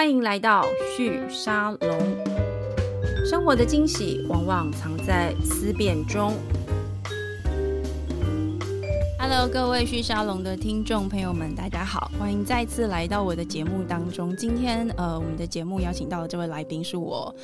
欢迎来到续沙龙。生活的惊喜往往藏在思辨中。Hello，各位续沙龙的听众朋友们，大家好，欢迎再次来到我的节目当中。今天呃，我们的节目邀请到的这位来宾是我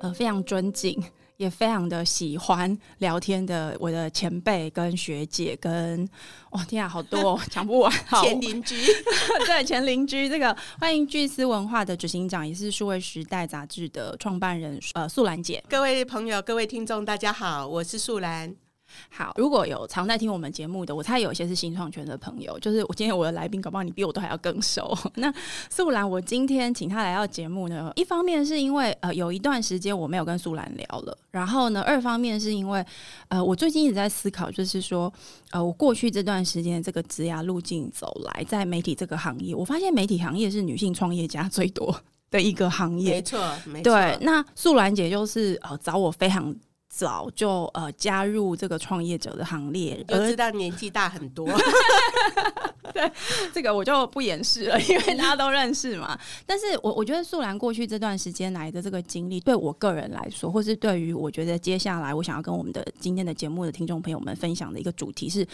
呃非常尊敬。也非常的喜欢聊天的我的前辈跟学姐跟哇天啊好多 讲不完前邻居。对前邻居这个欢迎巨思文化的执行长也是数位时代杂志的创办人呃素兰姐。各位朋友各位听众大家好我是素兰。好，如果有常在听我们节目的，我猜有一些是新创圈的朋友。就是我今天我的来宾，搞不好你比我都还要更熟。那素兰，我今天请他来到节目呢，一方面是因为呃有一段时间我没有跟素兰聊了，然后呢，二方面是因为呃我最近一直在思考，就是说呃我过去这段时间这个职涯路径走来，在媒体这个行业，我发现媒体行业是女性创业家最多的一个行业。没错，没错。对，那素兰姐就是呃找我非常。早就呃加入这个创业者的行列，我知道年纪大很多。对，这个我就不掩饰了，因为大家都认识嘛。但是我我觉得素兰过去这段时间来的这个经历，对我个人来说，或是对于我觉得接下来我想要跟我们的今天的节目的听众朋友们分享的一个主题是，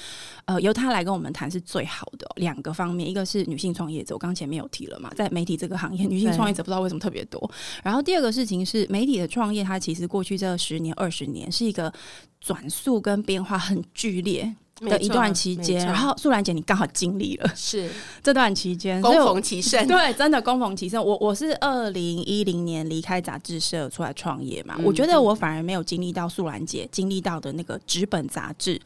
呃，由他来跟我们谈是最好的两个方面，一个是女性创业者，我刚前面有提了嘛，在媒体这个行业，女性创业者不知道为什么特别多。然后第二个事情是媒体的创业，它其实过去这十年、二十年是一个转速跟变化很剧烈。的一段期间，然后素兰姐，你刚好经历了是 这段期间，恭逢其盛，对，真的恭逢其盛。我我是二零一零年离开杂志社出来创业嘛，我觉得我反而没有经历到素兰姐经历到的那个纸本杂志。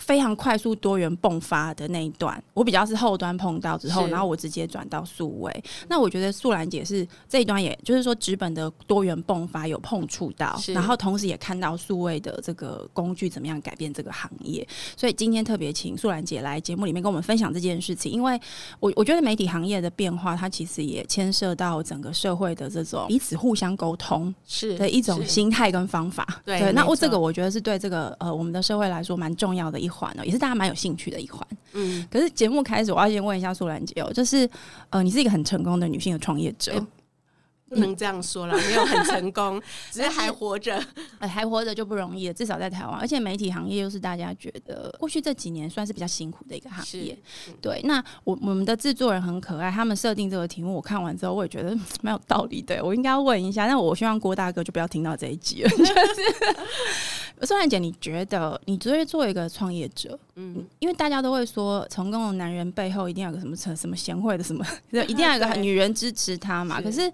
非常快速多元迸发的那一段，我比较是后端碰到之后，然后我直接转到数位。那我觉得素兰姐是这一段，也就是说纸本的多元迸发有碰触到，然后同时也看到数位的这个工具怎么样改变这个行业。所以今天特别请素兰姐来节目里面跟我们分享这件事情，因为我我觉得媒体行业的变化，它其实也牵涉到整个社会的这种彼此互相沟通是的一种心态跟方法。对，那我这个我觉得是对这个呃我们的社会来说蛮重要的一。环哦，也是大家蛮有兴趣的一环。嗯，可是节目开始，我要先问一下素兰姐哦，就是呃，你是一个很成功的女性的创业者。不能这样说了，没有很成功，只是还活着，还活着就不容易了。至少在台湾，而且媒体行业又是大家觉得过去这几年算是比较辛苦的一个行业。对，那我我们的制作人很可爱，他们设定这个题目，我看完之后我也觉得蛮有道理的。我应该要问一下，那我希望郭大哥就不要听到这一集了。就是 宋兰姐，你觉得你作为做一个创业者，嗯，因为大家都会说，成功的男人背后一定要有个什么什 什么贤惠的什么，一定要有个女人支持他嘛？可是。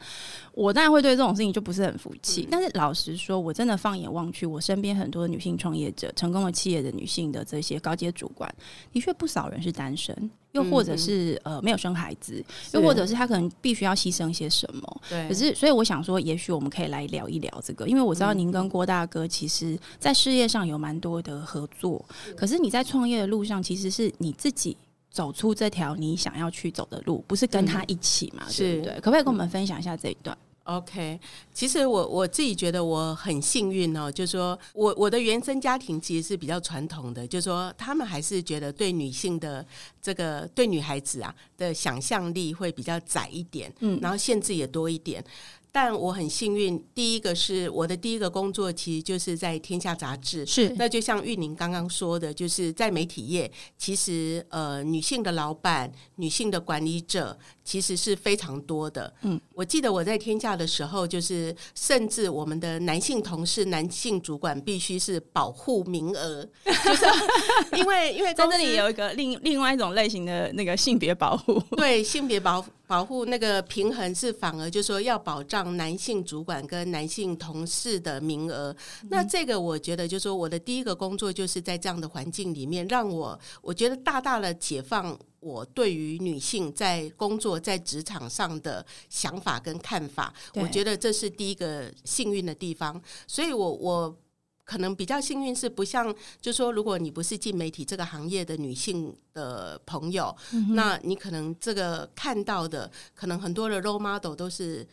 我当然会对这种事情就不是很服气，但是老实说，我真的放眼望去，我身边很多女性创业者、成功的企业的女性的这些高阶主管，的确不少人是单身，又或者是呃没有生孩子，又或者是他可能必须要牺牲些什么。对，可是所以我想说，也许我们可以来聊一聊这个，因为我知道您跟郭大哥其实在事业上有蛮多的合作，可是你在创业的路上，其实是你自己。走出这条你想要去走的路，不是跟他一起嘛？对不对？可不可以跟我们分享一下这一段？OK，其实我我自己觉得我很幸运哦，就是说我我的原生家庭其实是比较传统的，就是说他们还是觉得对女性的这个对女孩子啊的想象力会比较窄一点，嗯，然后限制也多一点。但我很幸运，第一个是我的第一个工作，其实就是在《天下》杂志。是，那就像玉宁刚刚说的，就是在媒体业，其实呃，女性的老板、女性的管理者其实是非常多的。嗯，我记得我在《天下》的时候，就是甚至我们的男性同事、男性主管必须是保护名额，就是因为因为在这里有一个另另外一种类型的那个性别保护，对性别保保护那个平衡是反而就说要保障。男性主管跟男性同事的名额，那这个我觉得，就是说我的第一个工作就是在这样的环境里面，让我我觉得大大的解放我对于女性在工作在职场上的想法跟看法。我觉得这是第一个幸运的地方，所以我我可能比较幸运是不像，就说如果你不是进媒体这个行业的女性的朋友，那你可能这个看到的可能很多的 role model 都是。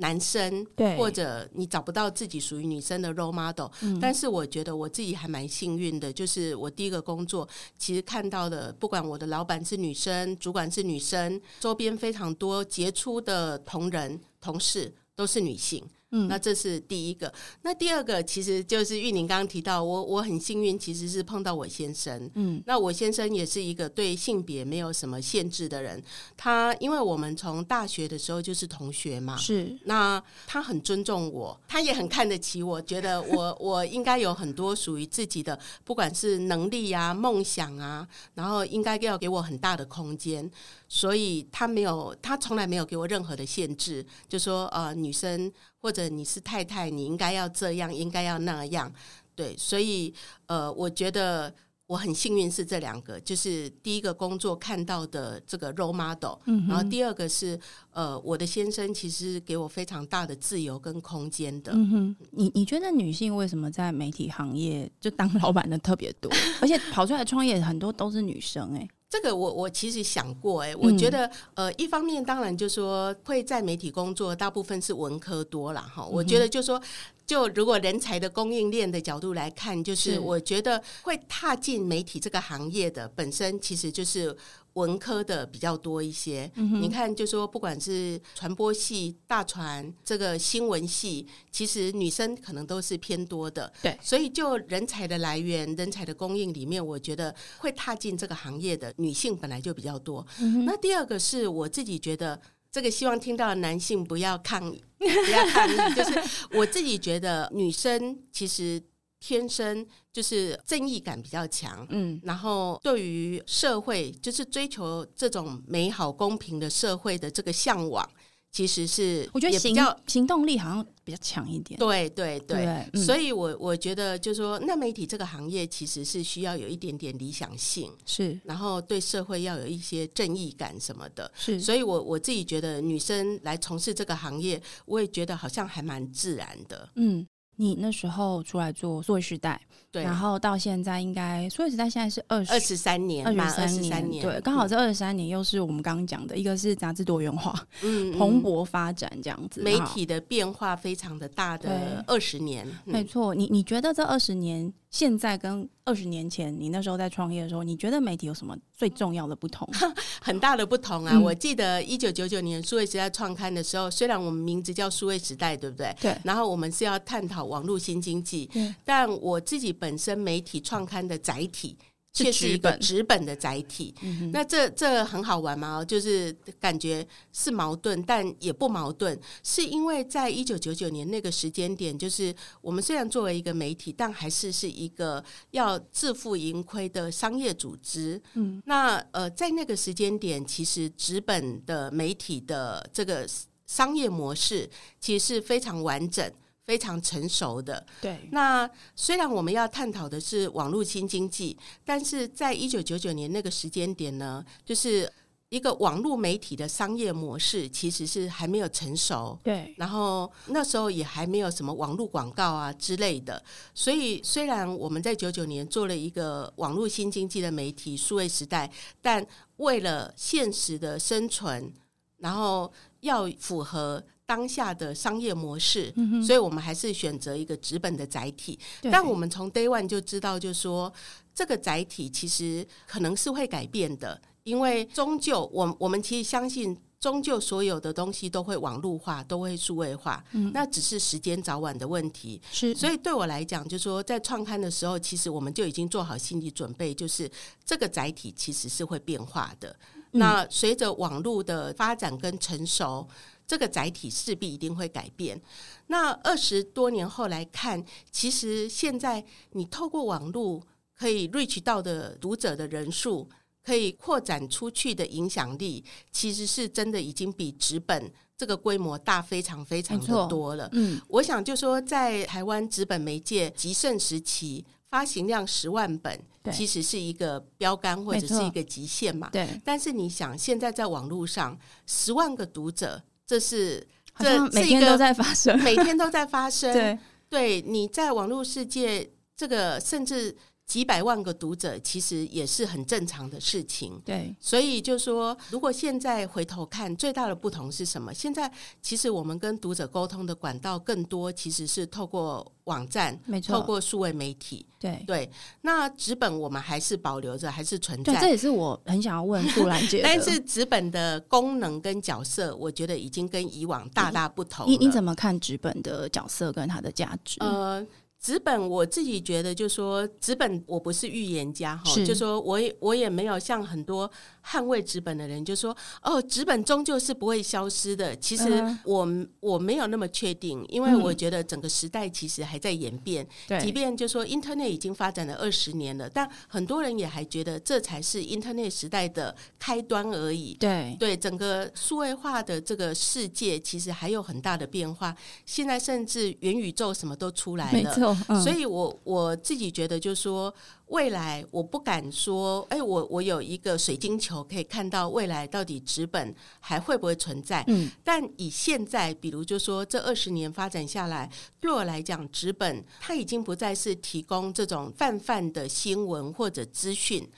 男生，对，或者你找不到自己属于女生的 role model。嗯，但是我觉得我自己还蛮幸运的，就是我第一个工作，其实看到的，不管我的老板是女生，主管是女生，周边非常多杰出的同仁同事都是女性。嗯，那这是第一个。那第二个其实就是玉宁刚刚提到，我我很幸运，其实是碰到我先生。嗯，那我先生也是一个对性别没有什么限制的人。他因为我们从大学的时候就是同学嘛，是。那他很尊重我，他也很看得起我，觉得我 我应该有很多属于自己的，不管是能力啊、梦想啊，然后应该要给我很大的空间。所以他没有，他从来没有给我任何的限制，就说呃，女生或者你是太太，你应该要这样，应该要那样，对。所以呃，我觉得我很幸运是这两个，就是第一个工作看到的这个 role model，嗯然后第二个是呃，我的先生其实给我非常大的自由跟空间的。嗯哼，你你觉得女性为什么在媒体行业就当老板的特别多，而且跑出来创业很多都是女生？哎。这个我我其实想过哎，我觉得呃，一方面当然就说会在媒体工作，大部分是文科多了哈。我觉得就说，就如果人才的供应链的角度来看，就是我觉得会踏进媒体这个行业的本身，其实就是。文科的比较多一些，你看，就说不管是传播系、大传这个新闻系，其实女生可能都是偏多的。对，所以就人才的来源、人才的供应里面，我觉得会踏进这个行业的女性本来就比较多。那第二个是我自己觉得，这个希望听到男性不要抗议，不要抗议，就是我自己觉得女生其实。天生就是正义感比较强，嗯，然后对于社会就是追求这种美好公平的社会的这个向往，其实是我觉得行行动力好像比较强一点。对对对，所以我我觉得就是说，那媒体这个行业其实是需要有一点点理想性，是，然后对社会要有一些正义感什么的，是。所以我我自己觉得女生来从事这个行业，我也觉得好像还蛮自然的，嗯。你那时候出来做数位时代，对，然后到现在应该数位时代现在是二二十三年，二十三年，对，刚好这二十三年又是我们刚刚讲的一个是杂志多元化，嗯，蓬勃发展这样子，媒体的变化非常的大的二十年，没错。你你觉得这二十年？现在跟二十年前，你那时候在创业的时候，你觉得媒体有什么最重要的不同？很大的不同啊！我记得一九九九年数位时代创刊的时候，虽然我们名字叫数位时代，对不对？对。然后我们是要探讨网络新经济，但我自己本身媒体创刊的载体。却是一个纸本的载体，那这这很好玩吗？就是感觉是矛盾，但也不矛盾，是因为在一九九九年那个时间点，就是我们虽然作为一个媒体，但还是是一个要自负盈亏的商业组织。嗯，那呃，在那个时间点，其实纸本的媒体的这个商业模式其实是非常完整。非常成熟的，对。那虽然我们要探讨的是网络新经济，但是在一九九九年那个时间点呢，就是一个网络媒体的商业模式其实是还没有成熟，对。然后那时候也还没有什么网络广告啊之类的，所以虽然我们在九九年做了一个网络新经济的媒体数位时代，但为了现实的生存，然后要符合。当下的商业模式，所以我们还是选择一个纸本的载体。但我们从 day one 就知道，就是说这个载体其实可能是会改变的，因为终究，我我们其实相信，终究所有的东西都会网络化，都会数位化，嗯那只是时间早晚的问题。是，所以对我来讲，就是说在创刊的时候，其实我们就已经做好心理准备，就是这个载体其实是会变化的。那随着网络的发展跟成熟。这个载体势必一定会改变。那二十多年后来看，其实现在你透过网络可以 reach 到的读者的人数，可以扩展出去的影响力，其实是真的已经比纸本这个规模大非常非常的多了。嗯，我想就说在台湾纸本媒介极盛时期，发行量十万本，其实是一个标杆或者是一个极限嘛。对。但是你想，现在在网络上十万个读者。这是这每天都在发生，每天都在发生。对，对，你在网络世界，这个甚至几百万个读者，其实也是很正常的事情。对，所以就说，如果现在回头看，最大的不同是什么？现在其实我们跟读者沟通的管道更多，其实是透过网站，没错，透过数位媒体。对对，那纸本我们还是保留着，还是存在。这也是我很想要问 杜兰姐。但是纸本的功能跟角色，我觉得已经跟以往大大不同。你你怎么看纸本的角色跟它的价值？呃。纸本我自己觉得，就说纸本我不是预言家哈，就说我也我也没有像很多捍卫纸本的人，就说哦，纸本终究是不会消失的。其实我我没有那么确定，因为我觉得整个时代其实还在演变。对，即便就说 Internet 已经发展了二十年了，但很多人也还觉得这才是 Internet 时代的开端而已。对对，整个数位化的这个世界其实还有很大的变化。现在甚至元宇宙什么都出来了。所以，我我自己觉得，就是说，未来我不敢说，哎，我我有一个水晶球可以看到未来到底纸本还会不会存在。嗯，但以现在，比如就说这二十年发展下来，对我来讲，纸本它已经不再是提供这种泛泛的新闻或者资讯。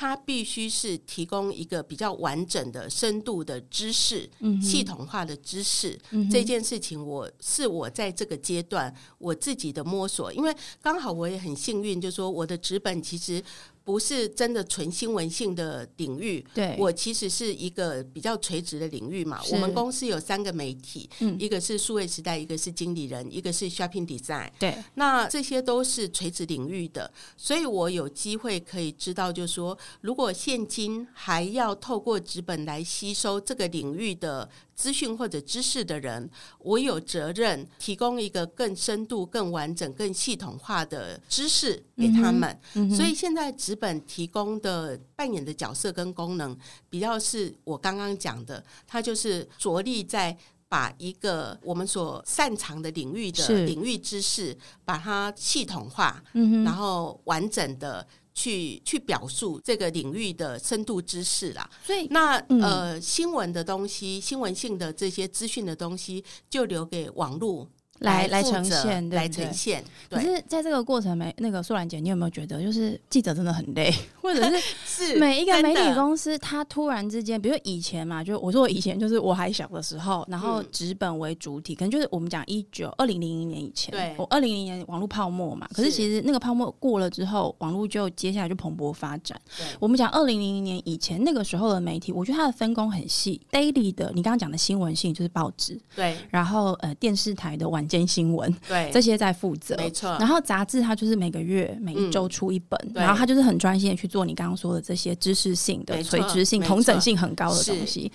它必须是提供一个比较完整的、深度的知识、系统化的知识。这件事情，我是我在这个阶段我自己的摸索，因为刚好我也很幸运，就说我的纸本其实。不是真的纯新闻性的领域，对我其实是一个比较垂直的领域嘛。我们公司有三个媒体，一个是数位时代，一个是经理人，一个是 shopping design。对，那这些都是垂直领域的，所以我有机会可以知道，就是说，如果现金还要透过纸本来吸收这个领域的。资讯或者知识的人，我有责任提供一个更深度、更完整、更系统化的知识给他们。所以现在纸本提供的扮演的角色跟功能，比较是我刚刚讲的，它就是着力在把一个我们所擅长的领域的领域知识，把它系统化，然后完整的。去去表述这个领域的深度知识啦，所以那呃新闻的东西、新闻性的这些资讯的东西，就留给网络。来来呈现，来呈现。可是，在这个过程，没那个素兰姐，你有没有觉得，就是记者真的很累，或者是 是每一个媒体公司，他突然之间，比如以前嘛，就我说我以前就是我还小的时候，然后纸本为主体，可能就是我们讲一九二零零零年以前，对，我二零零年网络泡沫嘛。可是其实那个泡沫过了之后，网络就接下来就蓬勃发展。我们讲二零零零年以前那个时候的媒体，我觉得它的分工很细，daily 的，你刚刚讲的新闻性就是报纸，对，然后呃电视台的晚间新闻。对，这些在负责，没错。然后杂志它就是每个月、每一周出一本，然后它就是很专心的去做你刚刚说的这些知识性的、垂直性、同整性很高的东西。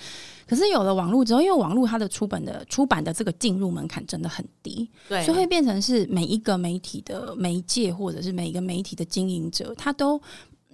可是有了网络之后，因为网络它的出本的出版的这个进入门槛真的很低，对，所以会变成是每一个媒体的媒介或者是每一个媒体的经营者，他都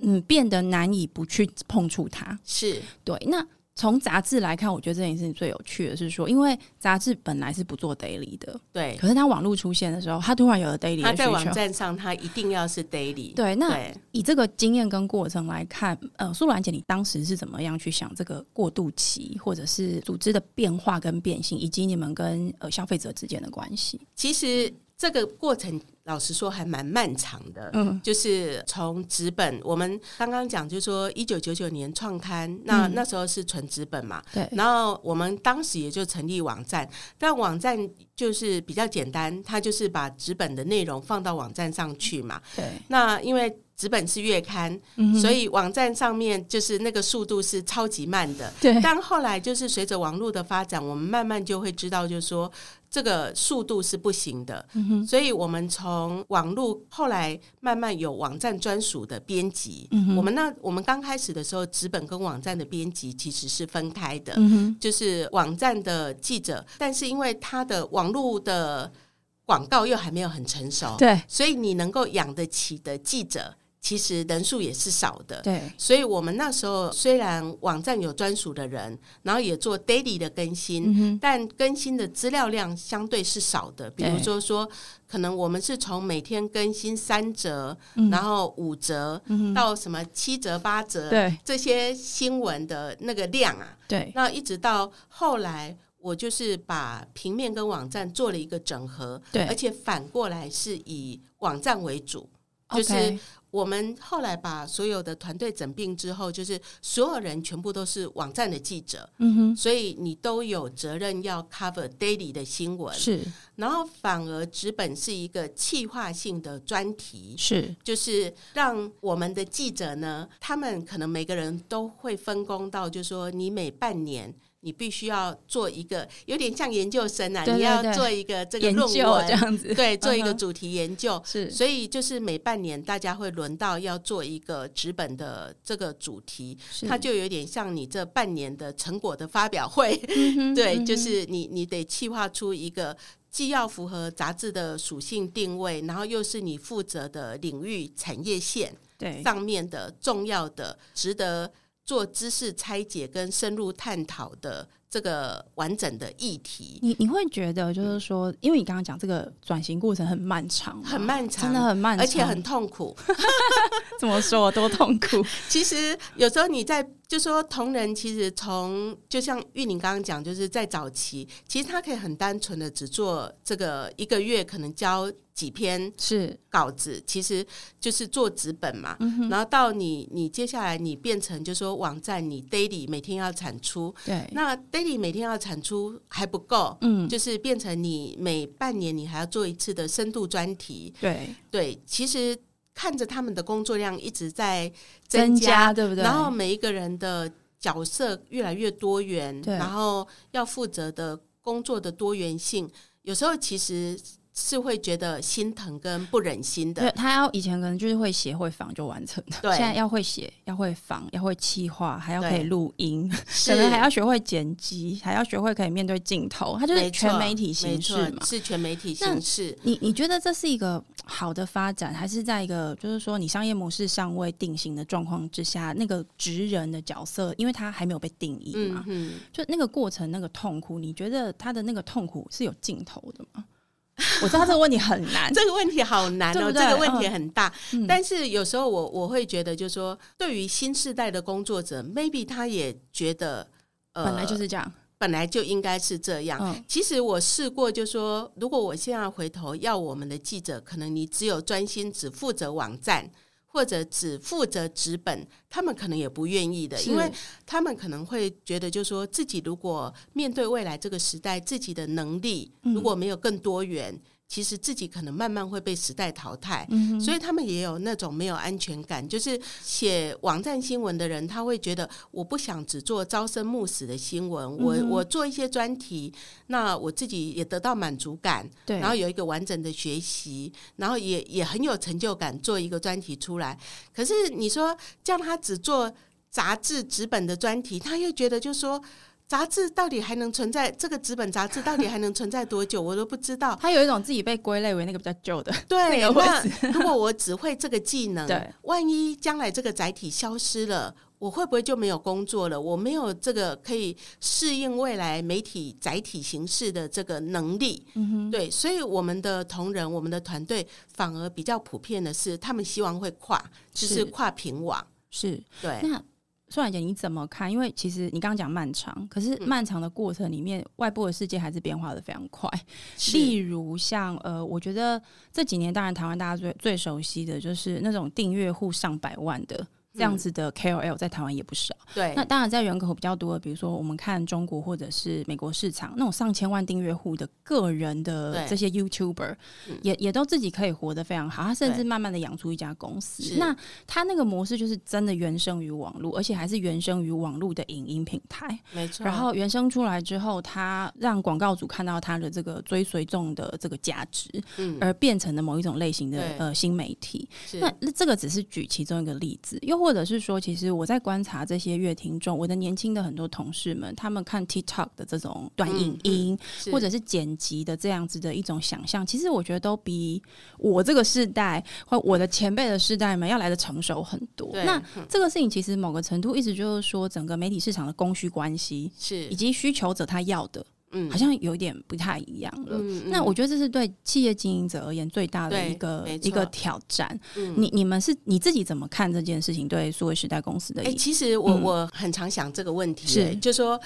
嗯变得难以不去碰触它。是对，那。从杂志来看，我觉得这件事情最有趣的是说，因为杂志本来是不做 daily 的，对。可是它网络出现的时候，它突然有了 daily 它在网站上，它一定要是 daily。对，那以这个经验跟过程来看，呃，苏兰姐，你当时是怎么样去想这个过渡期，或者是组织的变化跟变性，以及你们跟呃消费者之间的关系？其实这个过程。老实说，还蛮漫长的。嗯，就是从纸本，我们刚刚讲，就是说一九九九年创刊，那那时候是纯纸本嘛。对。然后我们当时也就成立网站，但网站就是比较简单，它就是把纸本的内容放到网站上去嘛。对。那因为纸本是月刊，所以网站上面就是那个速度是超级慢的。对。但后来就是随着网络的发展，我们慢慢就会知道，就是说这个速度是不行的。嗯所以我们从从网络后来慢慢有网站专属的编辑，我们那我们刚开始的时候，纸本跟网站的编辑其实是分开的，就是网站的记者，但是因为他的网络的广告又还没有很成熟，对，所以你能够养得起的记者。其实人数也是少的，对，所以我们那时候虽然网站有专属的人，然后也做 daily 的更新，但更新的资料量相对是少的。比如说说，可能我们是从每天更新三折，然后五折，到什么七折、八折，对。这些新闻的那个量啊，对，那一直到后来，我就是把平面跟网站做了一个整合，对，而且反过来是以网站为主。就是我们后来把所有的团队整并之后，就是所有人全部都是网站的记者，嗯哼，所以你都有责任要 cover daily 的新闻。是，然后反而纸本是一个企划性的专题，是，就是让我们的记者呢，他们可能每个人都会分工到，就是说你每半年。你必须要做一个有点像研究生啊，你要做一个这个论文这样子，对，做一个主题研究。是，所以就是每半年大家会轮到要做一个纸本的这个主题，它就有点像你这半年的成果的发表会。对，就是你你得计划出一个既要符合杂志的属性定位，然后又是你负责的领域产业线对上面的重要的值得。做知识拆解跟深入探讨的这个完整的议题，你你会觉得就是说，因为你刚刚讲这个转型过程很漫长，很漫长，真的很漫长，而且很痛苦。怎么说？多痛苦？其实有时候你在。就说同仁其实从就像玉玲刚刚讲，就是在早期，其实他可以很单纯的只做这个一个月可能交几篇是。稿子，其实就是做纸本嘛。然后到你你接下来你变成就说网站你 daily 每天要产出，对，那 daily 每天要产出还不够，嗯，就是变成你每半年你还要做一次的深度专题，对。对，其实。看着他们的工作量一直在增加，对不对？然后每一个人的角色越来越多元，然后要负责的工作的多元性，有时候其实。是会觉得心疼跟不忍心的。他要以前可能就是会写会仿就完成的，对，现在要会写，要会仿，要会气化，还要可以录音，可能还要学会剪辑，还要学会可以面对镜头。他就是全媒体形式嘛，是全媒体形式。你你觉得这是一个好的发展，还是在一个就是说你商业模式尚未定型的状况之下，那个职人的角色，因为他还没有被定义嘛？嗯，就那个过程那个痛苦，你觉得他的那个痛苦是有尽头的吗？我知道这个问题很难，这个问题好难哦，这个问题很大。但是有时候我我会觉得，就是说，对于新时代的工作者，maybe 他也觉得，呃，本来就是这样，本来就应该是这样。其实我试过，就说，如果我现在回头要我们的记者，可能你只有专心只负责网站。或者只负责纸本，他们可能也不愿意的，因为他们可能会觉得，就说自己如果面对未来这个时代，自己的能力如果没有更多元。其实自己可能慢慢会被时代淘汰，所以他们也有那种没有安全感。就是写网站新闻的人，他会觉得我不想只做朝生暮死的新闻，我我做一些专题，那我自己也得到满足感，对，然后有一个完整的学习，然后也也很有成就感，做一个专题出来。可是你说叫他只做杂志纸本的专题，他又觉得就说。杂志到底还能存在？这个纸本杂志到底还能存在多久？我都不知道。他有一种自己被归类为那个比较旧的。对，那 如果我只会这个技能，对，万一将来这个载体消失了，我会不会就没有工作了？我没有这个可以适应未来媒体载体形式的这个能力。嗯哼，对，所以我们的同仁，我们的团队反而比较普遍的是，他们希望会跨，就是跨屏网。是对。那苏婉姐，你怎么看？因为其实你刚刚讲漫长，可是漫长的过程里面，外部的世界还是变化的非常快。例如像呃，我觉得这几年，当然台湾大家最最熟悉的就是那种订阅户上百万的。这样子的 KOL 在台湾也不少，对。那当然，在人口比较多的，比如说我们看中国或者是美国市场，那种上千万订阅户的个人的这些 YouTuber，也也都自己可以活得非常好。他甚至慢慢的养出一家公司。那他那个模式就是真的原生于网络，而且还是原生于网络的影音平台，没错。然后原生出来之后，他让广告主看到他的这个追随众的这个价值，嗯，而变成了某一种类型的呃新媒体。那那这个只是举其中一个例子，又。或者是说，其实我在观察这些乐听众，我的年轻的很多同事们，他们看 TikTok 的这种短影音，或者是剪辑的这样子的一种想象，其实我觉得都比我这个世代或我的前辈的世代们要来的成熟很多。那这个事情其实某个程度一直就是说，整个媒体市场的供需关系是以及需求者他要的。嗯，好像有点不太一样了。那我觉得这是对企业经营者而言最大的一个一个挑战。你你们是你自己怎么看这件事情？对数位时代公司的？哎，其实我我很常想这个问题，是就说。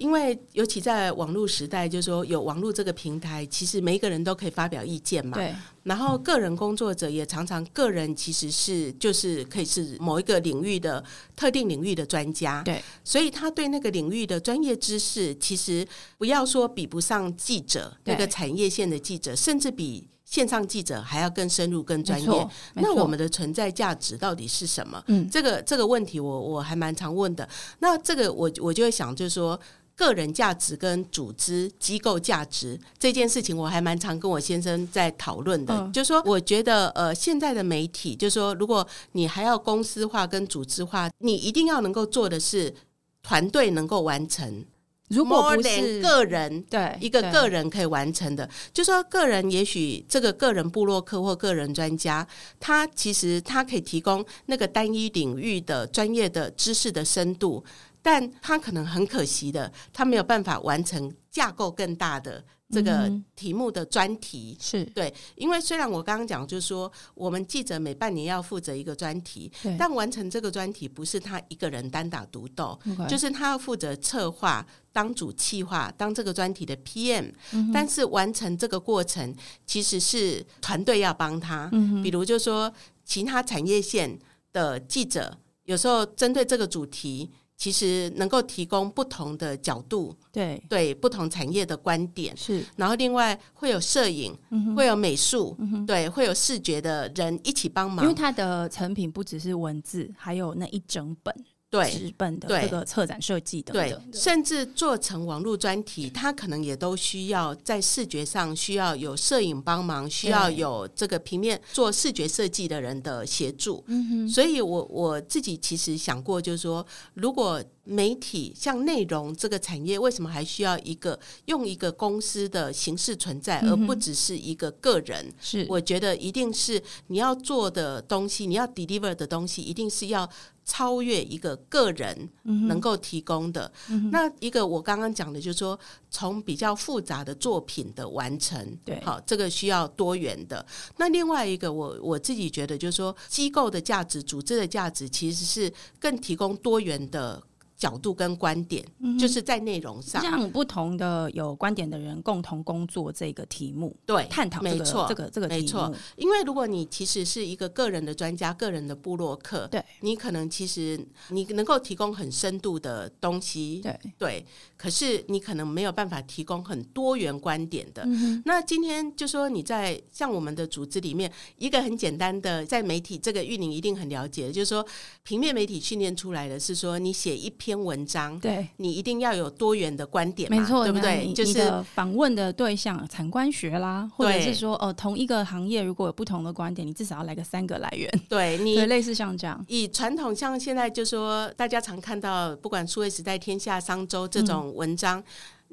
因为尤其在网络时代，就是说有网络这个平台，其实每一个人都可以发表意见嘛。对。然后个人工作者也常常个人其实是就是可以是某一个领域的特定领域的专家。对。所以他对那个领域的专业知识，其实不要说比不上记者那个产业线的记者，甚至比。线上记者还要更深入、更专业。那我们的存在价值到底是什么？嗯，这个这个问题我我还蛮常问的。那这个我我就会想，就是说个人价值跟组织机构价值这件事情，我还蛮常跟我先生在讨论的。就是说，我觉得呃，现在的媒体，就是说，如果你还要公司化跟组织化，你一定要能够做的是团队能够完成。如果不是个人，对一个个人可以完成的，就说个人也许这个个人部落客或个人专家，他其实他可以提供那个单一领域的专业的知识的深度，但他可能很可惜的，他没有办法完成架构更大的。这个题目的专题。是。对，因为虽然我刚刚讲，就是说我们记者每半年要负责一个专题，但完成这个专题不是他一个人单打独斗，就是他要负责策划、当主企划、当这个专题的 PM，但是完成这个过程其实是团队要帮他，比如就说其他产业线的记者，有时候针对这个主题。其实能够提供不同的角度，对。对不同产业的观点。是，然后另外会有摄影，会有美术，对，会有视觉的人一起帮忙，因为它的成品不只是文字，还有那一整本。对纸本的这个策展设计的，对，甚至做成网络专题，它可能也都需要在视觉上需要有摄影帮忙，需要有这个平面做视觉设计的人的协助。嗯哼，所以我我自己其实想过，就是说，如果媒体像内容这个产业，为什么还需要一个用一个公司的形式存在，而不只是一个个人？是，我觉得一定是你要做的东西，你要 deliver 的东西，一定是要。超越一个个人能够提供的那一个，我刚刚讲的，就是说从比较复杂的作品的完成，对，好，这个需要多元的。那另外一个，我我自己觉得，就是说机构的价值、组织的价值，其实是更提供多元的。角度跟观点，就是在内容上，让不同的有观点的人共同工作这个题目，对，探讨没错，这个这个没错。因为如果你其实是一个个人的专家、个人的部落客，对，你可能其实你能够提供很深度的东西，对对。可是你可能没有办法提供很多元观点的。那今天就说你在像我们的组织里面，一个很简单的，在媒体这个玉宁一定很了解，就是说平面媒体训练出来的是说，你写一篇。篇文章，对你一定要有多元的观点，没错，对不对？就是访问的对象，产官学啦，或者是说，哦，同一个行业如果有不同的观点，你至少要来个三个来源。对你类似像这样，以传统像现在就说，大家常看到，不管数位时代、天下、商周这种文章。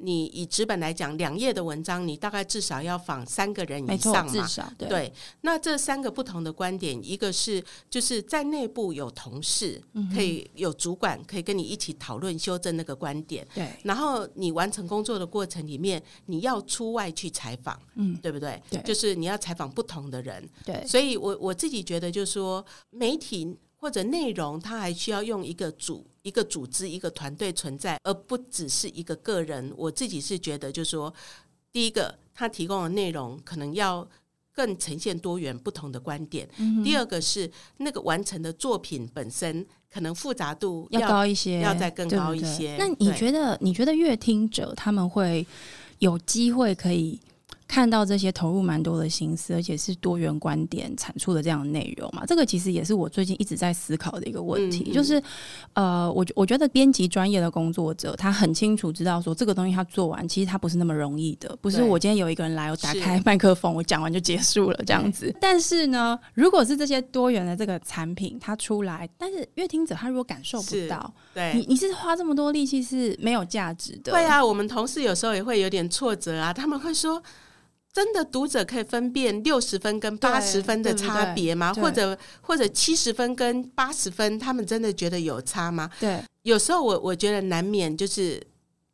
你以纸本来讲，两页的文章，你大概至少要访三个人以上嘛？至少对。那这三个不同的观点，一个是就是在内部有同事，可以有主管可以跟你一起讨论修正那个观点。对。然后你完成工作的过程里面，你要出外去采访，嗯，对不对？对。就是你要采访不同的人。对。所以我我自己觉得，就是说媒体。或者内容，它还需要用一个组、一个组织、一个团队存在，而不只是一个个人。我自己是觉得，就是说，第一个，他提供的内容可能要更呈现多元不同的观点；第二个是那个完成的作品本身，可能复杂度要高一些，要再更高一些。那你觉得？你觉得乐听者他们会有机会可以？看到这些投入蛮多的心思，而且是多元观点产出的这样的内容嘛？这个其实也是我最近一直在思考的一个问题，就是呃，我我觉得编辑专业的工作者，他很清楚知道说这个东西他做完，其实他不是那么容易的，不是我今天有一个人来，我打开麦克风，我讲完就结束了这样子。但是呢，如果是这些多元的这个产品它出来，但是乐听者他如果感受不到，对你你是花这么多力气是没有价值的。对啊，我们同事有时候也会有点挫折啊，他们会说。真的读者可以分辨六十分跟八十分的差别吗？或者或者七十分跟八十分，他们真的觉得有差吗？对，有时候我我觉得难免就是，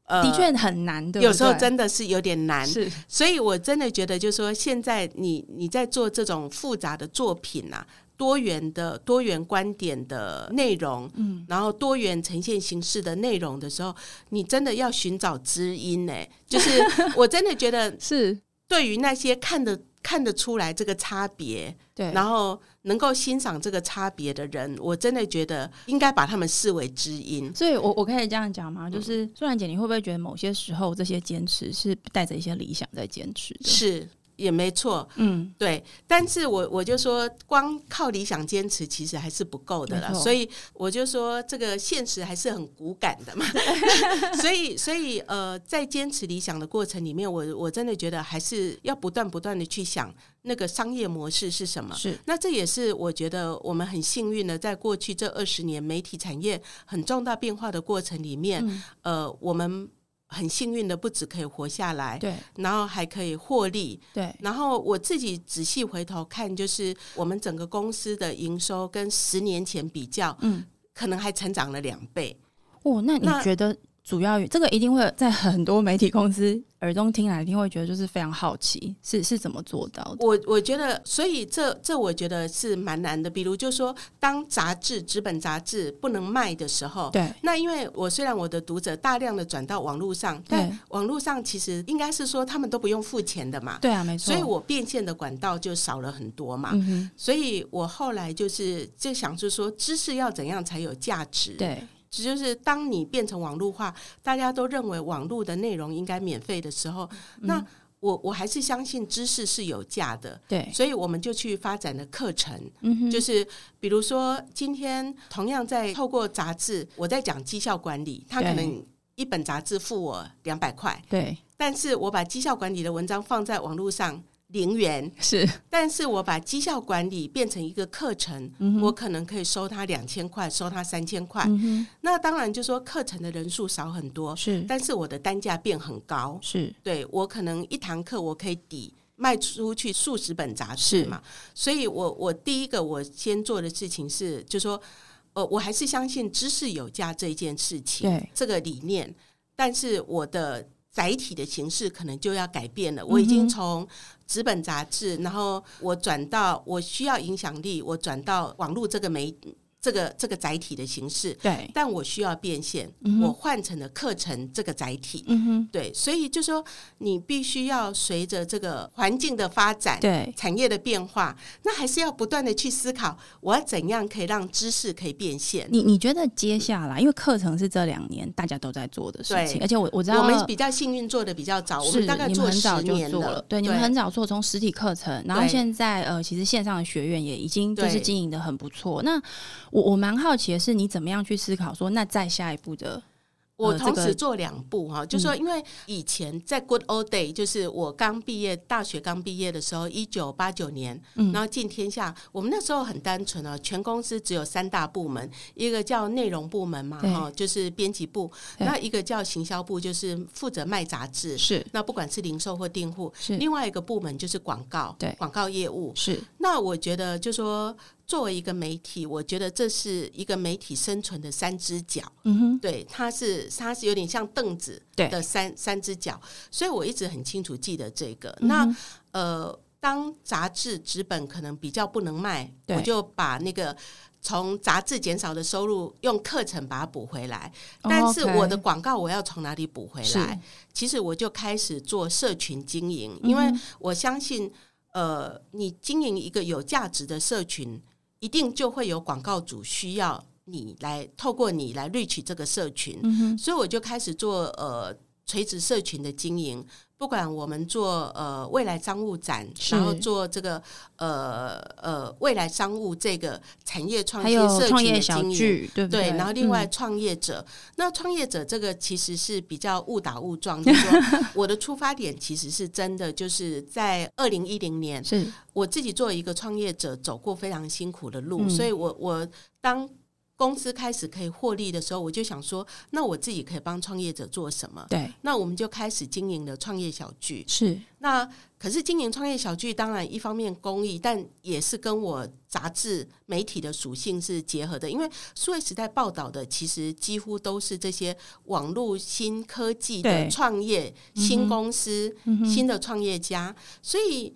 呃，的确很难的。有时候真的是有点难，是。所以我真的觉得，就是说，现在你你在做这种复杂的作品啊。多元的多元观点的内容，嗯，然后多元呈现形式的内容的时候，你真的要寻找知音呢。就是 我真的觉得是对于那些看得看得出来这个差别，对，然后能够欣赏这个差别的人，我真的觉得应该把他们视为知音。所以，我我可以这样讲吗？就是素然姐，你会不会觉得某些时候这些坚持是带着一些理想在坚持的？是。也没错，嗯，对，但是我我就说，光靠理想坚持其实还是不够的了，所以我就说，这个现实还是很骨感的嘛，所以所以呃，在坚持理想的过程里面，我我真的觉得还是要不断不断的去想那个商业模式是什么，是，那这也是我觉得我们很幸运的，在过去这二十年媒体产业很重大变化的过程里面，呃，我们。很幸运的，不止可以活下来，对，然后还可以获利，对。然后我自己仔细回头看，就是我们整个公司的营收跟十年前比较，嗯，可能还成长了两倍。哦，那你觉得？主要这个一定会在很多媒体公司耳中听来，一定会觉得就是非常好奇，是是怎么做到的？我我觉得，所以这这我觉得是蛮难的。比如，就说当杂志纸本杂志不能卖的时候，对，那因为我虽然我的读者大量的转到网络上，但网络上其实应该是说他们都不用付钱的嘛，对啊，没错。所以我变现的管道就少了很多嘛，嗯所以我后来就是就想就是说，知识要怎样才有价值？对。就是当你变成网络化，大家都认为网络的内容应该免费的时候，那我我还是相信知识是有价的。对，所以我们就去发展了课程。嗯就是比如说今天同样在透过杂志，我在讲绩效管理，他可能一本杂志付我两百块。对，但是我把绩效管理的文章放在网络上。零元。是，但是我把绩效管理变成一个课程，我可能可以收他两千块，收他三千块。那当然就说课程的人数少很多，是，但是我的单价变很高，是。对我可能一堂课我可以抵卖出去数十本杂志嘛。所以我我第一个我先做的事情是，就说呃，我还是相信知识有价这一件事情，对。这个理念，但是我的。载体的形式可能就要改变了。我已经从纸本杂志，然后我转到我需要影响力，我转到网络这个媒。这个这个载体的形式，对，但我需要变现，我换成了课程这个载体，嗯哼，对，所以就说你必须要随着这个环境的发展，对，产业的变化，那还是要不断的去思考，我要怎样可以让知识可以变现。你你觉得接下来，因为课程是这两年大家都在做的事情，而且我我知道我们比较幸运做的比较早，我们大概做十年了，对，你们很早做从实体课程，然后现在呃，其实线上的学院也已经就是经营的很不错，那。我我蛮好奇的是，你怎么样去思考说，那再下一步的？我同时做两步哈，就说因为以前在 Good Old Day，就是我刚毕业，大学刚毕业的时候，一九八九年，然后进天下，我们那时候很单纯啊，全公司只有三大部门，一个叫内容部门嘛，哈，就是编辑部；那一个叫行销部，就是负责卖杂志，是那不管是零售或订户；是另外一个部门就是广告，对广告业务是。那我觉得就说。作为一个媒体，我觉得这是一个媒体生存的三只脚。嗯哼，对，它是它是有点像凳子的三三只脚，所以我一直很清楚记得这个。那呃，当杂志纸本可能比较不能卖，我就把那个从杂志减少的收入用课程把它补回来。但是我的广告我要从哪里补回来？其实我就开始做社群经营，因为我相信，呃，你经营一个有价值的社群。一定就会有广告主需要你来透过你来 reach 这个社群，所以我就开始做呃垂直社群的经营。不管我们做呃未来商务展，然后做这个呃呃未来商务这个产业创新社群的经营，对对？然后另外创业者，那创业者这个其实是比较误打误撞，就是说 我的出发点其实是真的，就是在二零一零年，是我自己作为一个创业者走过非常辛苦的路，所以我我当。公司开始可以获利的时候，我就想说，那我自己可以帮创业者做什么？对，那我们就开始经营了创业小聚。是，那可是经营创业小聚，当然一方面公益，但也是跟我杂志媒体的属性是结合的。因为数位时代报道的，其实几乎都是这些网络新科技的创业、新公司、新的创业家，所以。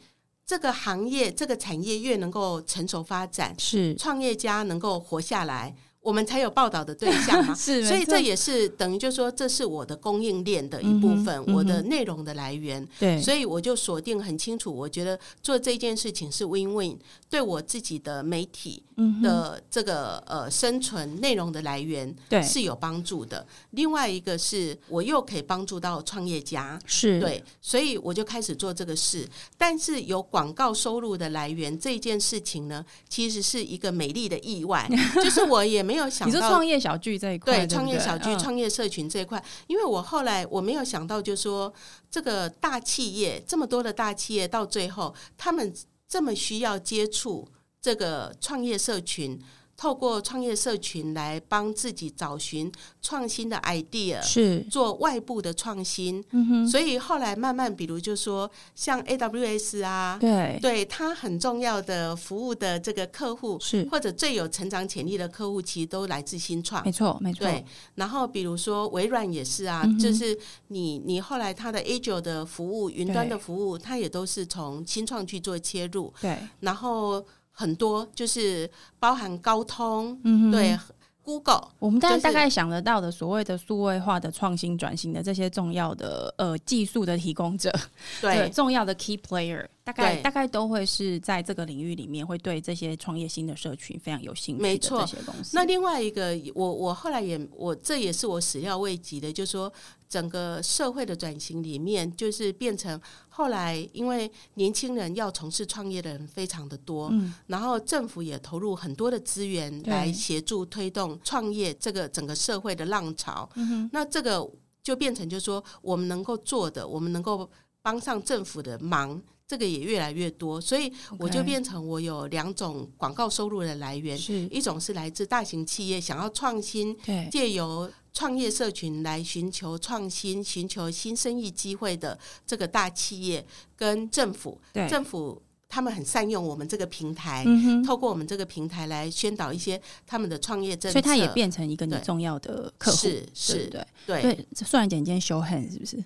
这个行业、这个产业越能够成熟发展，是创业家能够活下来。我们才有报道的对象嘛，是，所以这也是等于就说，这是我的供应链的一部分，我的内容的来源。对，所以我就锁定很清楚，我觉得做这件事情是 win win，对我自己的媒体的这个呃生存内容的来源对是有帮助的。另外一个是我又可以帮助到创业家，是对，所以我就开始做这个事。但是有广告收入的来源这件事情呢，其实是一个美丽的意外，就是我也。没有想到，你说创业小聚这一块，对创业小聚、创业社群这一块，因为我后来我没有想到，就是说这个大企业这么多的大企业，到最后他们这么需要接触这个创业社群。透过创业社群来帮自己找寻创新的 idea，是做外部的创新。嗯哼，所以后来慢慢，比如就说像 AWS 啊，对，对它很重要的服务的这个客户，是或者最有成长潜力的客户，其实都来自新创。没错，没错。对，然后比如说微软也是啊，就是你你后来它的 Azure 的服务、云端的服务，它也都是从新创去做切入。对，然后。很多就是包含高通，嗯对 Google，我们大家大概想得到的所谓的数位化的创新转型的这些重要的呃技术的提供者，对重要的 key player。大概大概都会是在这个领域里面，会对这些创业新的社群非常有兴趣的这些公司。那另外一个，我我后来也我这也是我始料未及的，就是说整个社会的转型里面，就是变成后来因为年轻人要从事创业的人非常的多，嗯，然后政府也投入很多的资源来协助推动创业这个整个社会的浪潮。那这个就变成就是说我们能够做的，我们能够帮上政府的忙。这个也越来越多，所以我就变成我有两种广告收入的来源，一种是来自大型企业想要创新，借由创业社群来寻求创新、寻求新生意机会的这个大企业跟政府，政府。他们很善用我们这个平台，透过我们这个平台来宣导一些他们的创业政策，所以它也变成一个你重要的客户，是是，对对？对。素然姐今天修恨是不是？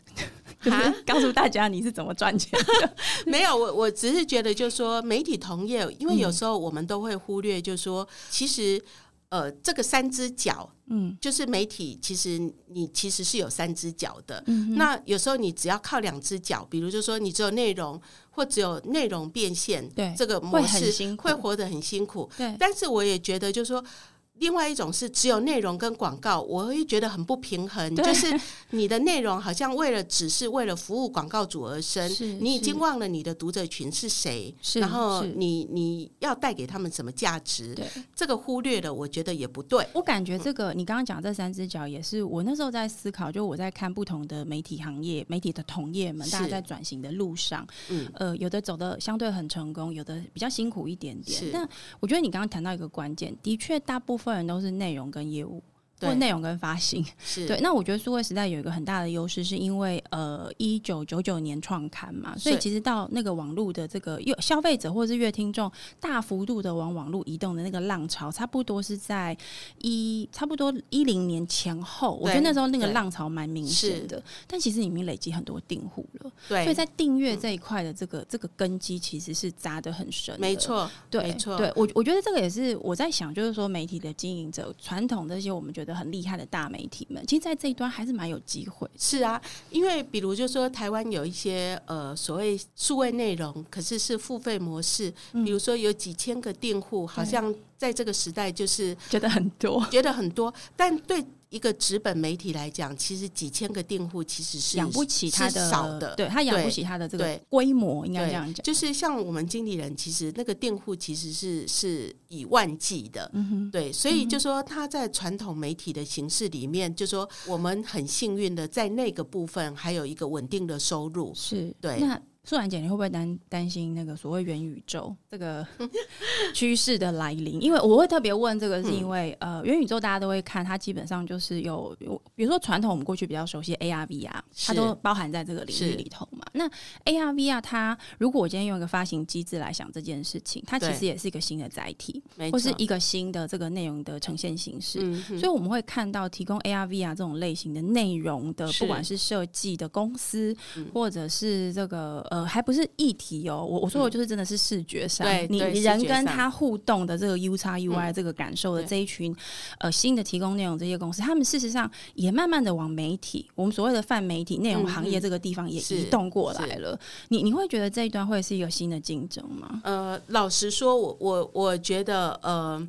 就是告诉大家你是怎么赚钱的？没有，我我只是觉得，就是说媒体同业，因为有时候我们都会忽略，就是说其实。呃，这个三只脚，嗯，就是媒体，其实你其实是有三只脚的。嗯那有时候你只要靠两只脚，比如就说你只有内容或只有内容变现，对这个模式会活得很辛苦。对，但是我也觉得就是说。另外一种是只有内容跟广告，我会觉得很不平衡。就是你的内容好像为了只是为了服务广告主而生，你已经忘了你的读者群是谁，然后你你要带给他们什么价值？对，这个忽略了，我觉得也不对。我感觉这个你刚刚讲这三只脚也是我那时候在思考，就我在看不同的媒体行业、媒体的同业们，大家在转型的路上，嗯，呃，有的走的相对很成功，有的比较辛苦一点点。但我觉得你刚刚谈到一个关键，的确大部分。人都是内容跟业务。或内容跟发行。是。对，那我觉得数位时代有一个很大的优势，是因为呃一九九九年创刊嘛，所以其实到那个网络的这个乐消费者或者是乐听众大幅度的往网络移动的那个浪潮，差不多是在一差不多一零年前后，我觉得那时候那个浪潮蛮明显的。但其实已经累积很多订户了，对，所以在订阅这一块的这个这个根基其实是扎的很深。没错，对，没错，对我我觉得这个也是我在想，就是说媒体的经营者，传统这些我们觉得。很厉害的大媒体们，其实，在这一端还是蛮有机会。是啊，因为比如就说台湾有一些呃所谓数位内容，可是是付费模式，比如说有几千个订户，好像在这个时代就是觉得很多，觉得很多，但对。一个纸本媒体来讲，其实几千个订户其实是养不起它的少的，对他养不起它的这个规模，应该这样讲。就是像我们经理人，其实那个订户其实是是以万计的，对，所以就说他在传统媒体的形式里面，就说我们很幸运的在那个部分还有一个稳定的收入，是对。那素然姐，你会不会担担心那个所谓元宇宙这个 趋势的来临？因为我会特别问这个，是因为呃，元宇宙大家都会看，它基本上就是有有，比如说传统我们过去比较熟悉 AR、VR，它都包含在这个领域里头嘛。那 AR、VR 它如果我今天用一个发行机制来想这件事情，它其实也是一个新的载体，或是一个新的这个内容的呈现形式。所以我们会看到提供 AR、VR 这种类型的内容的，不管是设计的公司，或者是这个。呃，还不是议题哦。我我说的就是真的是视觉上，你你人跟他互动的这个 U 叉 UI 这个感受的这一群呃新的提供内容这些公司，他们事实上也慢慢的往媒体，我们所谓的泛媒体内容行业这个地方也移动过来了。你你会觉得这一段会是一个新的竞争吗？呃，老实说，我我我觉得呃。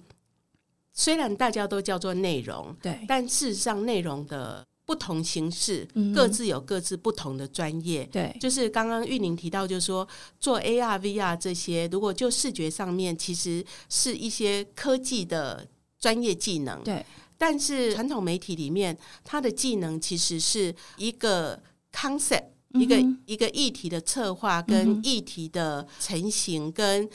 虽然大家都叫做内容，对，但事实上内容的不同形式，各自有各自不同的专业。对，就是刚刚玉宁提到，就是说做 AR、VR 这些，如果就视觉上面，其实是一些科技的专业技能。对，但是传统媒体里面，它的技能其实是一个 concept，一个一个议题的策划跟议题的成型跟。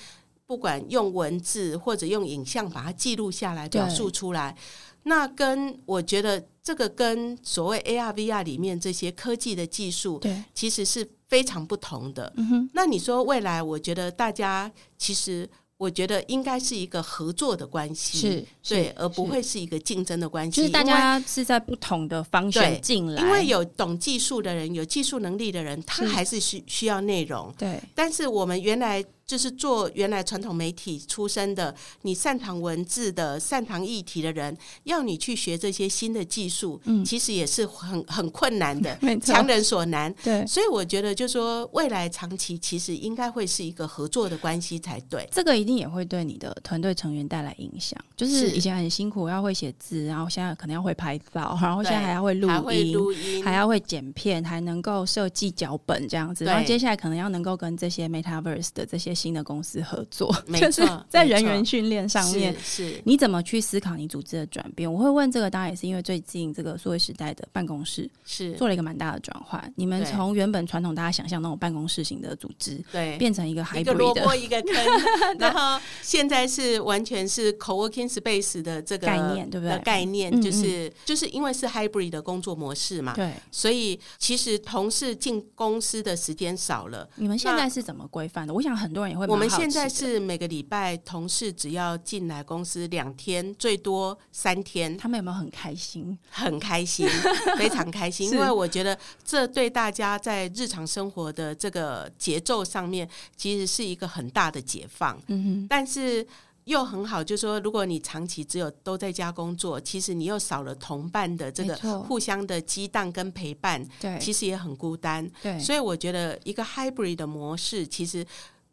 不管用文字或者用影像把它记录下来、表述出来，那跟我觉得这个跟所谓 AR、VR 里面这些科技的技术，对，其实是非常不同的。嗯哼那你说未来，我觉得大家其实。我觉得应该是一个合作的关系，是对，而不会是一个竞争的关系。就是大家是在不同的方向进来，因为有懂技术的人，有技术能力的人，他还是需需要内容。对，但是我们原来就是做原来传统媒体出身的，你擅长文字的、擅长议题的人，要你去学这些新的技术，嗯，其实也是很 很困难的，强人所难。对，所以我觉得，就说未来长期其实应该会是一个合作的关系才对。这个一定也会对你的团队成员带来影响。就是以前很辛苦，要会写字，然后现在可能要会拍照，然后现在还要会录音，还要会剪片，还能够设计脚本这样子。然后接下来可能要能够跟这些 Metaverse 的这些新的公司合作，就是在人员训练上面，是你怎么去思考你组织的转变？我会问这个，当然也是因为最近这个数位时代的办公室是做了一个蛮大的转换。你们从原本传统大家想象那种办公室型的组织，对，变成一个一个萝卜一个坑，然后。现在是完全是 co-working space 的这个概念，对不对？概念就是就是因为是 hybrid 的工作模式嘛，对，所以其实同事进公司的时间少了。你们现在是怎么规范的？我想很多人也会。我们现在是每个礼拜同事只要进来公司两天，最多三天。他们有没有很开心？很开心，非常开心，因为我觉得这对大家在日常生活的这个节奏上面，其实是一个很大的解放。嗯哼，但是又很好，就是说，如果你长期只有都在家工作，其实你又少了同伴的这个互相的激荡跟陪伴，对，其实也很孤单。对，所以我觉得一个 hybrid 的模式，其实。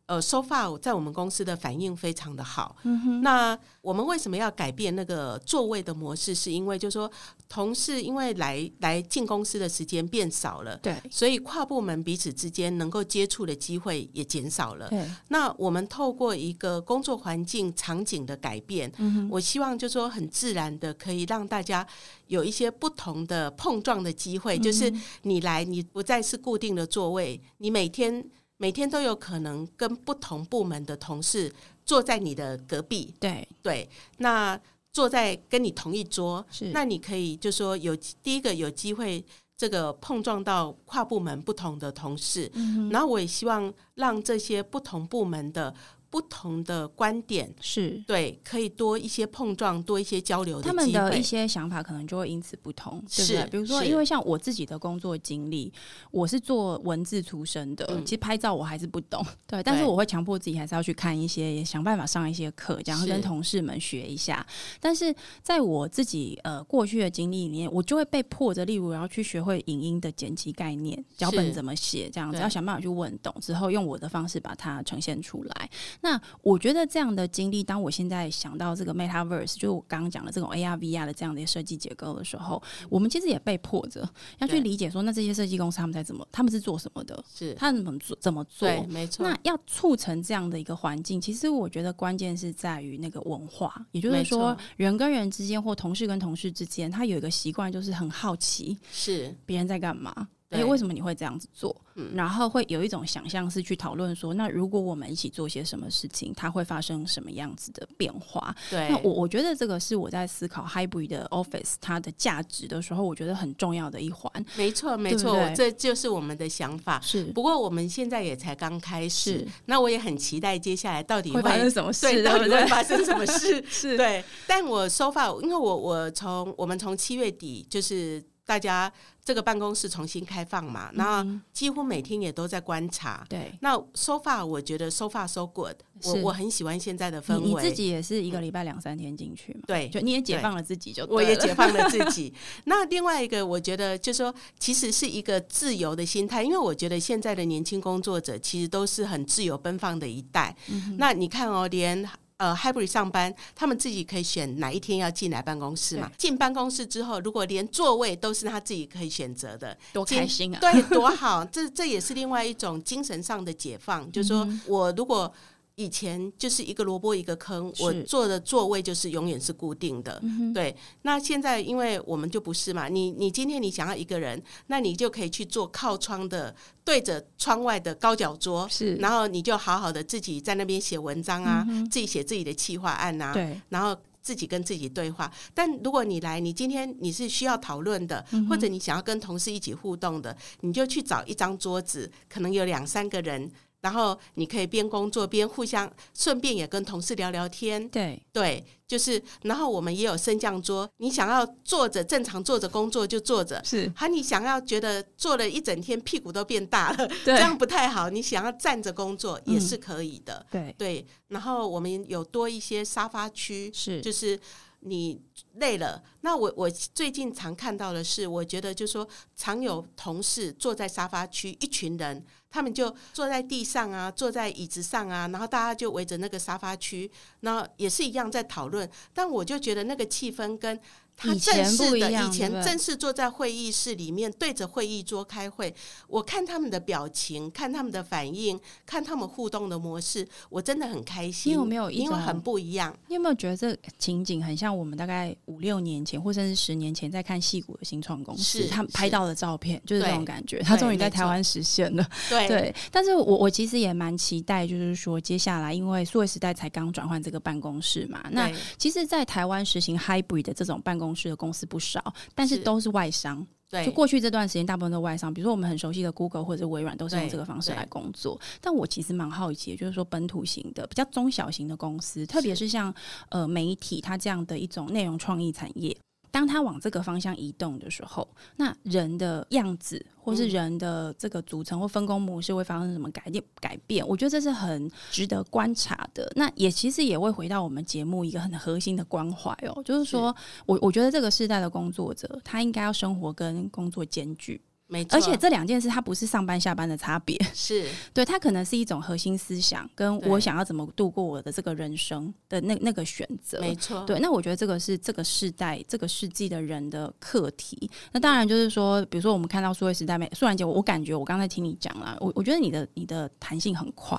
呃，so far 在我们公司的反应非常的好。嗯哼，那我们为什么要改变那个座位的模式？是因为就是说，同事因为来来进公司的时间变少了，对，所以跨部门彼此之间能够接触的机会也减少了。对，那我们透过一个工作环境场景的改变，嗯我希望就说很自然的可以让大家有一些不同的碰撞的机会，就是你来，你不再是固定的座位，你每天。每天都有可能跟不同部门的同事坐在你的隔壁，对。对，那坐在跟你同一桌，是。那你可以就说有第一个有机会这个碰撞到跨部门不同的同事，然后我也希望让这些不同部门的。不同的观点是对，可以多一些碰撞，多一些交流。他们的一些想法可能就会因此不同，对不对？比如说，因为像我自己的工作经历，我是做文字出身的，其实拍照我还是不懂，对。但是我会强迫自己还是要去看一些，也想办法上一些课，然后跟同事们学一下。但是在我自己呃过去的经历里面，我就会被迫着，例如要去学会影音的剪辑概念，脚本怎么写，这样子要想办法去问懂之后，用我的方式把它呈现出来。那我觉得这样的经历，当我现在想到这个 Metaverse，就是我刚刚讲的这种 AR、VR 的这样的设计结构的时候，我们其实也被迫着要去理解说，那这些设计公司他们在怎么，他们是做什么的？是他们怎么做？怎么做？没错。那要促成这样的一个环境，其实我觉得关键是在于那个文化，也就是说，人跟人之间或同事跟同事之间，他有一个习惯，就是很好奇，是别人在干嘛。哎，为什么你会这样子做？然后会有一种想象是去讨论说，那如果我们一起做些什么事情，它会发生什么样子的变化？对，那我我觉得这个是我在思考 hybrid 的 office 它的价值的时候，我觉得很重要的一环。没错，没错，这就是我们的想法。是，不过我们现在也才刚开始，那我也很期待接下来到底会发生什么事，到底会发生什么事？是对。但我 so far，因为我我从我们从七月底就是。大家这个办公室重新开放嘛，然后几乎每天也都在观察。对，那 so far 我觉得 so far so good，我我很喜欢现在的氛围。你自己也是一个礼拜两三天进去嘛？对，就你也解放了自己，就 我也解放了自己。那另外一个，我觉得就是说，其实是一个自由的心态，因为我觉得现在的年轻工作者其实都是很自由奔放的一代。嗯那你看哦，连。呃，hybrid 上班，他们自己可以选哪一天要进来办公室嘛？进办公室之后，如果连座位都是他自己可以选择的，多开心啊！对，多好！这这也是另外一种精神上的解放，就是说我如果。以前就是一个萝卜一个坑，我坐的座位就是永远是固定的。对，那现在因为我们就不是嘛，你你今天你想要一个人，那你就可以去坐靠窗的，对着窗外的高脚桌，是，然后你就好好的自己在那边写文章啊，自己写自己的企划案啊，对，然后自己跟自己对话。但如果你来，你今天你是需要讨论的，或者你想要跟同事一起互动的，你就去找一张桌子，可能有两三个人。然后你可以边工作边互相，顺便也跟同事聊聊天。对对，就是，然后我们也有升降桌，你想要坐着正常坐着工作就坐着，是。还你想要觉得坐了一整天屁股都变大了，这样不太好。你想要站着工作也是可以的。对对，然后我们有多一些沙发区，是，就是你累了，那我我最近常看到的是，我觉得就是说，常有同事坐在沙发区，一群人。他们就坐在地上啊，坐在椅子上啊，然后大家就围着那个沙发区，那也是一样在讨论。但我就觉得那个气氛跟。他正式的以前正式坐在会议室里面对着会议桌开会，我看他们的表情，看他们的反应，看他们互动的模式，我真的很开心。你有没有因为很不一样？你有没有觉得这情景很像我们大概五六年前，或甚至十年前在看戏骨的新创公司，他们拍到的照片就是这种感觉。他终于在台湾实现了。对，但是我我其实也蛮期待，就是说接下来，因为数位时代才刚转换这个办公室嘛，那其实，在台湾实行 hybrid 的这种办公。公司的公司不少，但是都是外商。对，就过去这段时间，大部分都外商。比如说我们很熟悉的 Google 或者微软，都是用这个方式来工作。但我其实蛮好奇，就是说本土型的、比较中小型的公司，特别是像呃媒体，它这样的一种内容创意产业。当他往这个方向移动的时候，那人的样子或是人的这个组成或分工模式会发生什么改变？改变？我觉得这是很值得观察的。那也其实也会回到我们节目一个很核心的关怀哦，就是说我我觉得这个时代的工作者，他应该要生活跟工作兼具。没错，而且这两件事它不是上班下班的差别，是。对它可能是一种核心思想，跟我想要怎么度过我的这个人生的那那个选择，没错。对，那我觉得这个是这个世代、这个世纪的人的课题。那当然就是说，比如说我们看到数位时代，美素然姐，我感觉我刚才听你讲了，我我觉得你的你的弹性很快，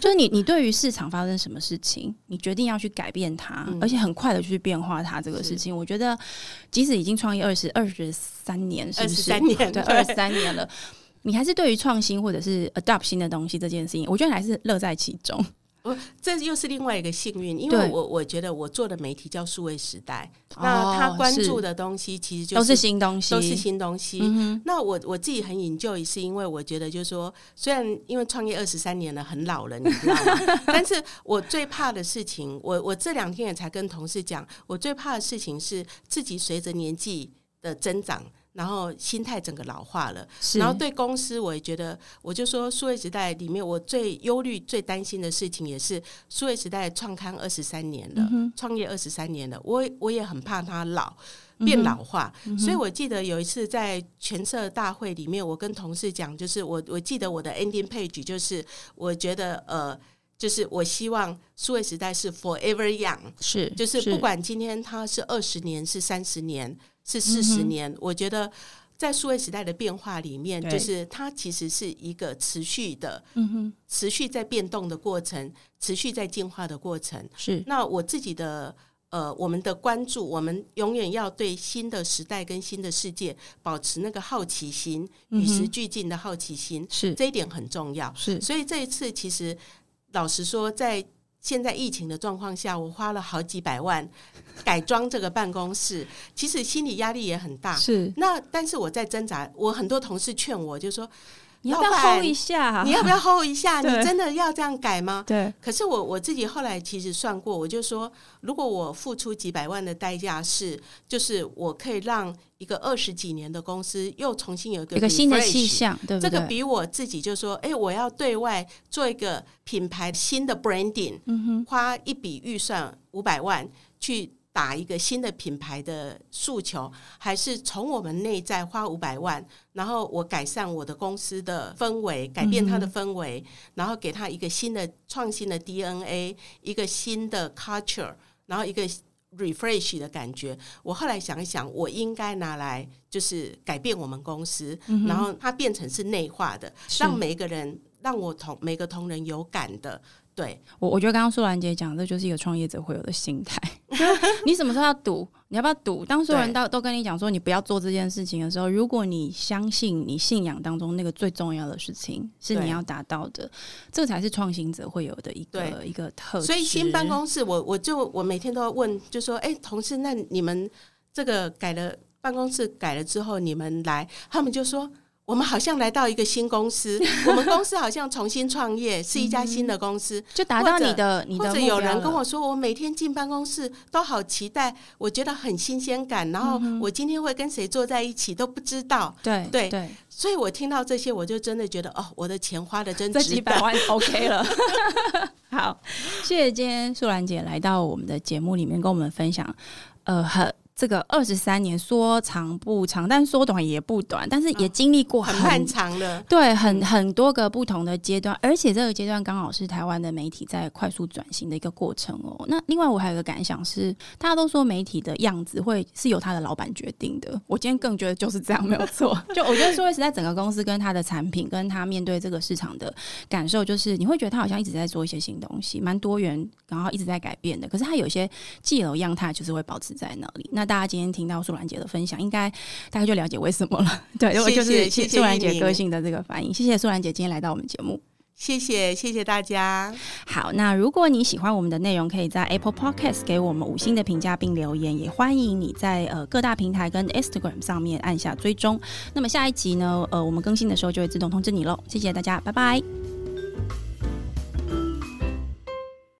就是你你对于市场发生什么事情，你决定要去改变它，而且很快的去变化它这个事情，我觉得即使已经创业二十二十三年，是不是？三年 对。二十三年了，你还是对于创新或者是 adopt 新的东西这件事情，我觉得还是乐在其中。我这又是另外一个幸运，因为我我觉得我做的媒体叫数位时代，那他关注的东西其实就都是新东西，都是新东西。那我我自己很引咎，是因为我觉得就是说，虽然因为创业二十三年了，很老了，你知道吗？但是我最怕的事情，我我这两天也才跟同事讲，我最怕的事情是自己随着年纪的增长。然后心态整个老化了，然后对公司，我也觉得，我就说数位时代里面，我最忧虑、最担心的事情，也是数位时代创刊二十三年了，创业二十三年了，我我也很怕它老变老化。所以我记得有一次在全社大会里面，我跟同事讲，就是我我记得我的 ending page 就是，我觉得呃，就是我希望数位时代是 forever young，是就是。不管今天它是二十年是三十年。是四十年，我觉得在数位时代的变化里面，就是它其实是一个持续的，嗯哼，持续在变动的过程，持续在进化的过程。是。那我自己的呃，我们的关注，我们永远要对新的时代跟新的世界保持那个好奇心，与时俱进的好奇心，是。这一点很重要。是，所以这一次其实老实说，在现在疫情的状况下，我花了好几百万改装这个办公室，其实心理压力也很大。是那，但是我在挣扎。我很多同事劝我，就说你要不要 hold 一下？你要不要 hold 一下？你真的要这样改吗？对。可是我我自己后来其实算过，我就说，如果我付出几百万的代价是，就是我可以让一个二十几年的公司又重新有一个一个新的气象，对这个比我自己就说，哎，我要对外做一个品牌新的 branding，嗯哼，花一笔预算五百万去。打一个新的品牌的诉求，还是从我们内在花五百万，然后我改善我的公司的氛围，改变它的氛围，然后给他一个新的创新的 DNA，一个新的 culture，然后一个 refresh 的感觉。我后来想一想，我应该拿来就是改变我们公司，然后它变成是内化的，让每一个人，让我同每个同仁有感的。对我，我觉得刚刚苏兰姐讲，这就是一个创业者会有的心态。你什么时候要赌？你要不要赌？当所有人都都跟你讲说你不要做这件事情的时候，如果你相信你信仰当中那个最重要的事情是你要达到的，这才是创新者会有的一个一个特质。所以新办公室，我我就我每天都要问，就说：哎，同事，那你们这个改了办公室改了之后，你们来，他们就说。我们好像来到一个新公司，我们公司好像重新创业，是一家新的公司，就达到你的你的或者有人跟我说，我每天进办公室都好期待，我觉得很新鲜感。然后我今天会跟谁坐在一起都不知道。对对对，所以我听到这些，我就真的觉得哦，我的钱花的真值，几百万 OK 了。好，谢谢今天素兰姐来到我们的节目里面跟我们分享，呃，很。这个二十三年说长不长，但说短也不短，但是也经历过很漫长的，对，很很多个不同的阶段，而且这个阶段刚好是台湾的媒体在快速转型的一个过程哦。那另外我还有个感想是，大家都说媒体的样子会是由他的老板决定的，我今天更觉得就是这样，没有错。就我觉得说，实在整个公司跟他的产品，跟他面对这个市场的感受，就是你会觉得他好像一直在做一些新东西，蛮多元，然后一直在改变的。可是他有些既有样态，就是会保持在那里。那大家今天听到素兰姐的分享，应该大概就了解为什么了。对，因为就是素兰姐个性的这个反应。谢谢素兰姐今天来到我们节目，谢谢谢谢大家。好，那如果你喜欢我们的内容，可以在 Apple Podcast 给我们五星的评价并留言，也欢迎你在呃各大平台跟 Instagram 上面按下追踪。那么下一集呢，呃，我们更新的时候就会自动通知你喽。谢谢大家，拜拜。